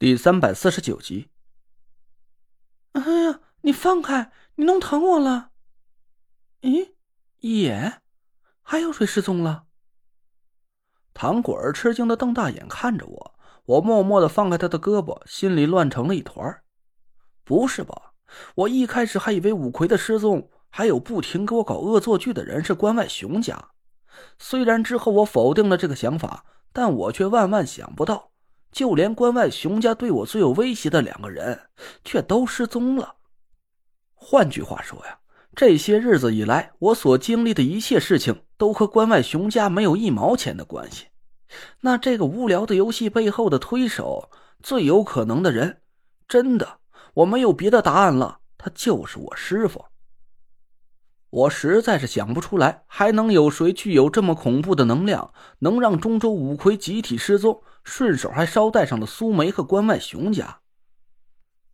第三百四十九集。哎呀，你放开！你弄疼我了。咦，也，还有谁失踪了？糖果儿吃惊的瞪大眼看着我，我默默的放开他的胳膊，心里乱成了一团。不是吧？我一开始还以为五魁的失踪，还有不停给我搞恶作剧的人是关外熊家。虽然之后我否定了这个想法，但我却万万想不到。就连关外熊家对我最有威胁的两个人，却都失踪了。换句话说呀，这些日子以来，我所经历的一切事情，都和关外熊家没有一毛钱的关系。那这个无聊的游戏背后的推手，最有可能的人，真的，我没有别的答案了，他就是我师傅。我实在是想不出来，还能有谁具有这么恐怖的能量，能让中州五魁集体失踪，顺手还捎带上了苏梅和关外熊家。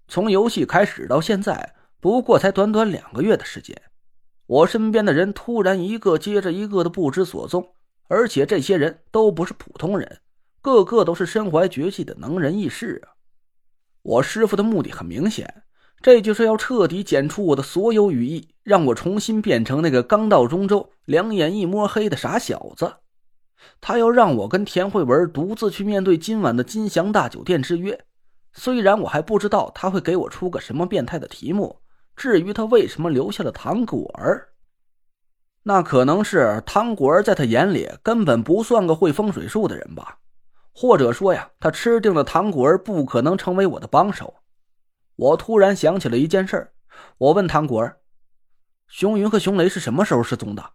从游戏开始到现在，不过才短短两个月的时间，我身边的人突然一个接着一个的不知所踪，而且这些人都不是普通人，个个都是身怀绝技的能人异士啊！我师傅的目的很明显。这就是要彻底剪除我的所有羽翼，让我重新变成那个刚到中州、两眼一摸黑的傻小子。他要让我跟田慧文独自去面对今晚的金祥大酒店之约。虽然我还不知道他会给我出个什么变态的题目。至于他为什么留下了唐果儿，那可能是唐果儿在他眼里根本不算个会风水术的人吧，或者说呀，他吃定了唐果儿不可能成为我的帮手。我突然想起了一件事我问唐果儿：“熊云和熊雷是什么时候失踪的？”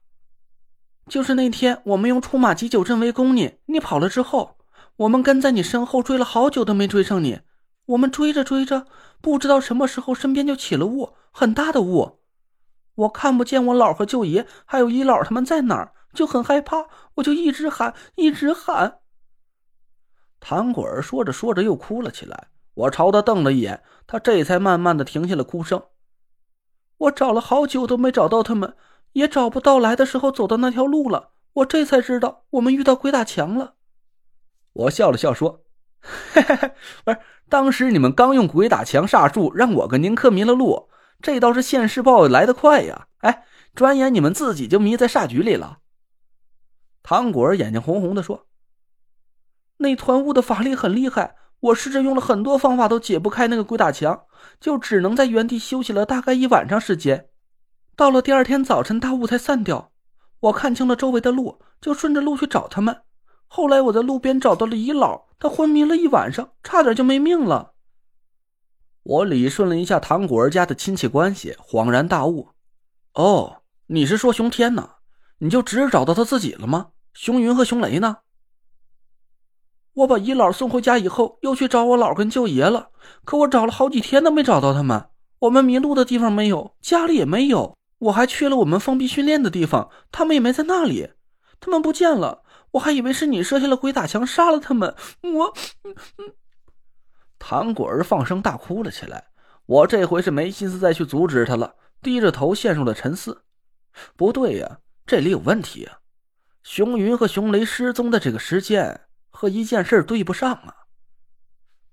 就是那天我们用出马急酒阵围攻你，你跑了之后，我们跟在你身后追了好久都没追上你。我们追着追着，不知道什么时候身边就起了雾，很大的雾，我看不见我姥和舅爷还有姨姥他们在哪儿，就很害怕，我就一直喊，一直喊。唐果儿说着说着又哭了起来。我朝他瞪了一眼，他这才慢慢的停下了哭声。我找了好久都没找到他们，也找不到来的时候走的那条路了。我这才知道我们遇到鬼打墙了。我笑了笑说：“嘿嘿嘿，不是，当时你们刚用鬼打墙煞术让我跟宁珂迷了路，这倒是现世报来得快呀！哎，转眼你们自己就迷在煞局里了。”唐果儿眼睛红红的说：“那团雾的法力很厉害。”我试着用了很多方法，都解不开那个鬼打墙，就只能在原地休息了大概一晚上时间。到了第二天早晨，大雾才散掉，我看清了周围的路，就顺着路去找他们。后来我在路边找到了姨姥，她昏迷了一晚上，差点就没命了。我理顺了一下唐果儿家的亲戚关系，恍然大悟：哦，你是说熊天呢？你就只找到他自己了吗？熊云和熊雷呢？我把姨姥送回家以后，又去找我姥跟舅爷了。可我找了好几天都没找到他们。我们迷路的地方没有，家里也没有。我还去了我们封闭训练的地方，他们也没在那里。他们不见了，我还以为是你设下了鬼打墙杀了他们。我……唐果儿放声大哭了起来。我这回是没心思再去阻止他了，低着头陷入了沉思。不对呀，这里有问题啊！熊云和熊雷失踪的这个时间。和一件事对不上啊！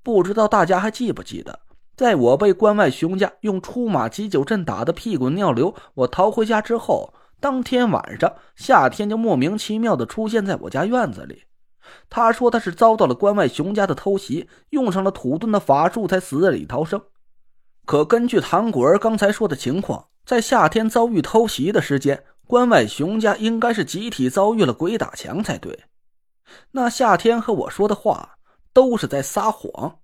不知道大家还记不记得，在我被关外熊家用出马急酒阵打得屁滚尿流，我逃回家之后，当天晚上夏天就莫名其妙的出现在我家院子里。他说他是遭到了关外熊家的偷袭，用上了土遁的法术才死里逃生。可根据唐果儿刚才说的情况，在夏天遭遇偷袭的时间，关外熊家应该是集体遭遇了鬼打墙才对。那夏天和我说的话都是在撒谎，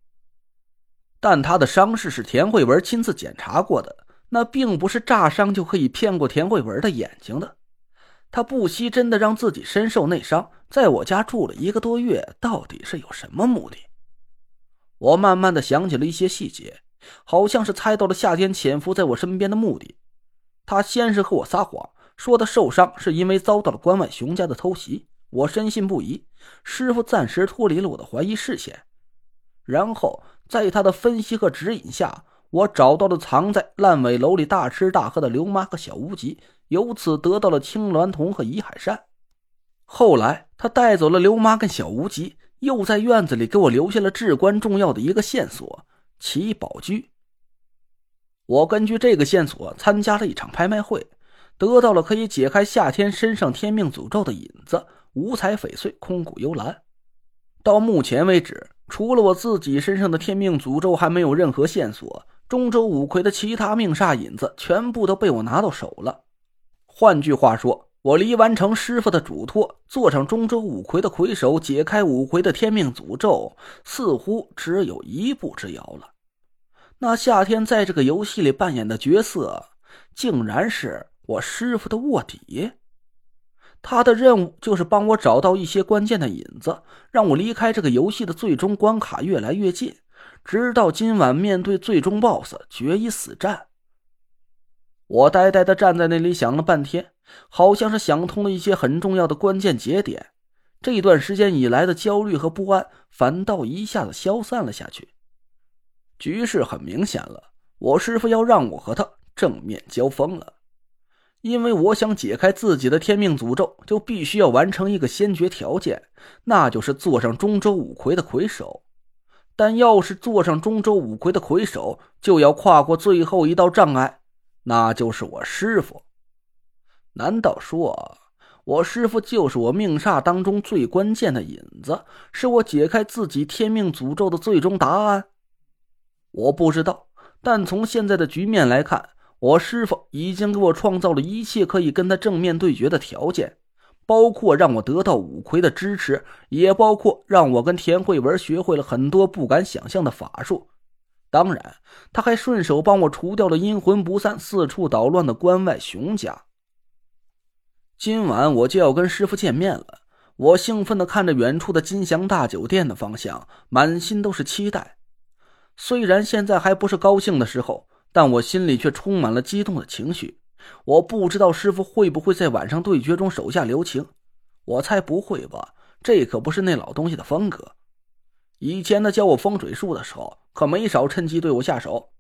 但他的伤势是田慧文亲自检查过的，那并不是炸伤就可以骗过田慧文的眼睛的。他不惜真的让自己身受内伤，在我家住了一个多月，到底是有什么目的？我慢慢的想起了一些细节，好像是猜到了夏天潜伏在我身边的目的。他先是和我撒谎，说他受伤是因为遭到了关外熊家的偷袭。我深信不疑，师傅暂时脱离了我的怀疑视线。然后在他的分析和指引下，我找到了藏在烂尾楼里大吃大喝的刘妈和小无极，由此得到了青鸾童和怡海善。后来他带走了刘妈跟小无极，又在院子里给我留下了至关重要的一个线索——奇宝居。我根据这个线索参加了一场拍卖会，得到了可以解开夏天身上天命诅咒的引子——五彩翡翠空谷幽兰。到目前为止，除了我自己身上的天命诅咒还没有任何线索，中州五魁的其他命煞引子全部都被我拿到手了。换句话说，我离完成师傅的嘱托，坐上中州五魁的魁首，解开五魁的天命诅咒，似乎只有一步之遥了。那夏天在这个游戏里扮演的角色，竟然是我师傅的卧底。他的任务就是帮我找到一些关键的引子，让我离开这个游戏的最终关卡越来越近，直到今晚面对最终 BOSS 决一死战。我呆呆的站在那里想了半天，好像是想通了一些很重要的关键节点。这段时间以来的焦虑和不安，反倒一下子消散了下去。局势很明显了，我师傅要让我和他正面交锋了。因为我想解开自己的天命诅咒，就必须要完成一个先决条件，那就是坐上中州五魁的魁首。但要是坐上中州五魁的魁首，就要跨过最后一道障碍，那就是我师傅。难道说，我师傅就是我命煞当中最关键的引子，是我解开自己天命诅咒的最终答案？我不知道，但从现在的局面来看。我师傅已经给我创造了一切可以跟他正面对决的条件，包括让我得到五魁的支持，也包括让我跟田慧文学会了很多不敢想象的法术。当然，他还顺手帮我除掉了阴魂不散、四处捣乱的关外熊家。今晚我就要跟师傅见面了，我兴奋地看着远处的金祥大酒店的方向，满心都是期待。虽然现在还不是高兴的时候。但我心里却充满了激动的情绪。我不知道师傅会不会在晚上对决中手下留情，我猜不会吧？这可不是那老东西的风格。以前他教我风水术的时候，可没少趁机对我下手。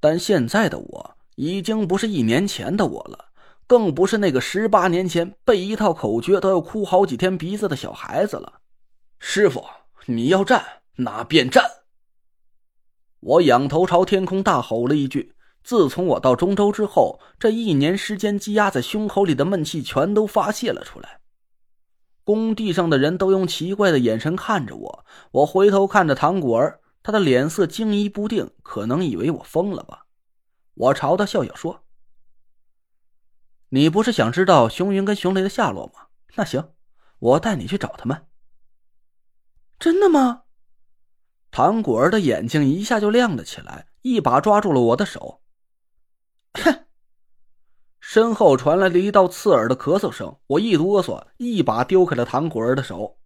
但现在的我已经不是一年前的我了，更不是那个十八年前背一套口诀都要哭好几天鼻子的小孩子了。师傅，你要战，那便战！我仰头朝天空大吼了一句：“自从我到中州之后，这一年时间积压在胸口里的闷气全都发泄了出来。”工地上的人都用奇怪的眼神看着我。我回头看着唐果儿，他的脸色惊疑不定，可能以为我疯了吧。我朝他笑笑说：“你不是想知道熊云跟熊雷的下落吗？那行，我带你去找他们。”真的吗？唐果儿的眼睛一下就亮了起来，一把抓住了我的手。哼！身后传来了一道刺耳的咳嗽声，我一哆嗦，一把丢开了唐果儿的手。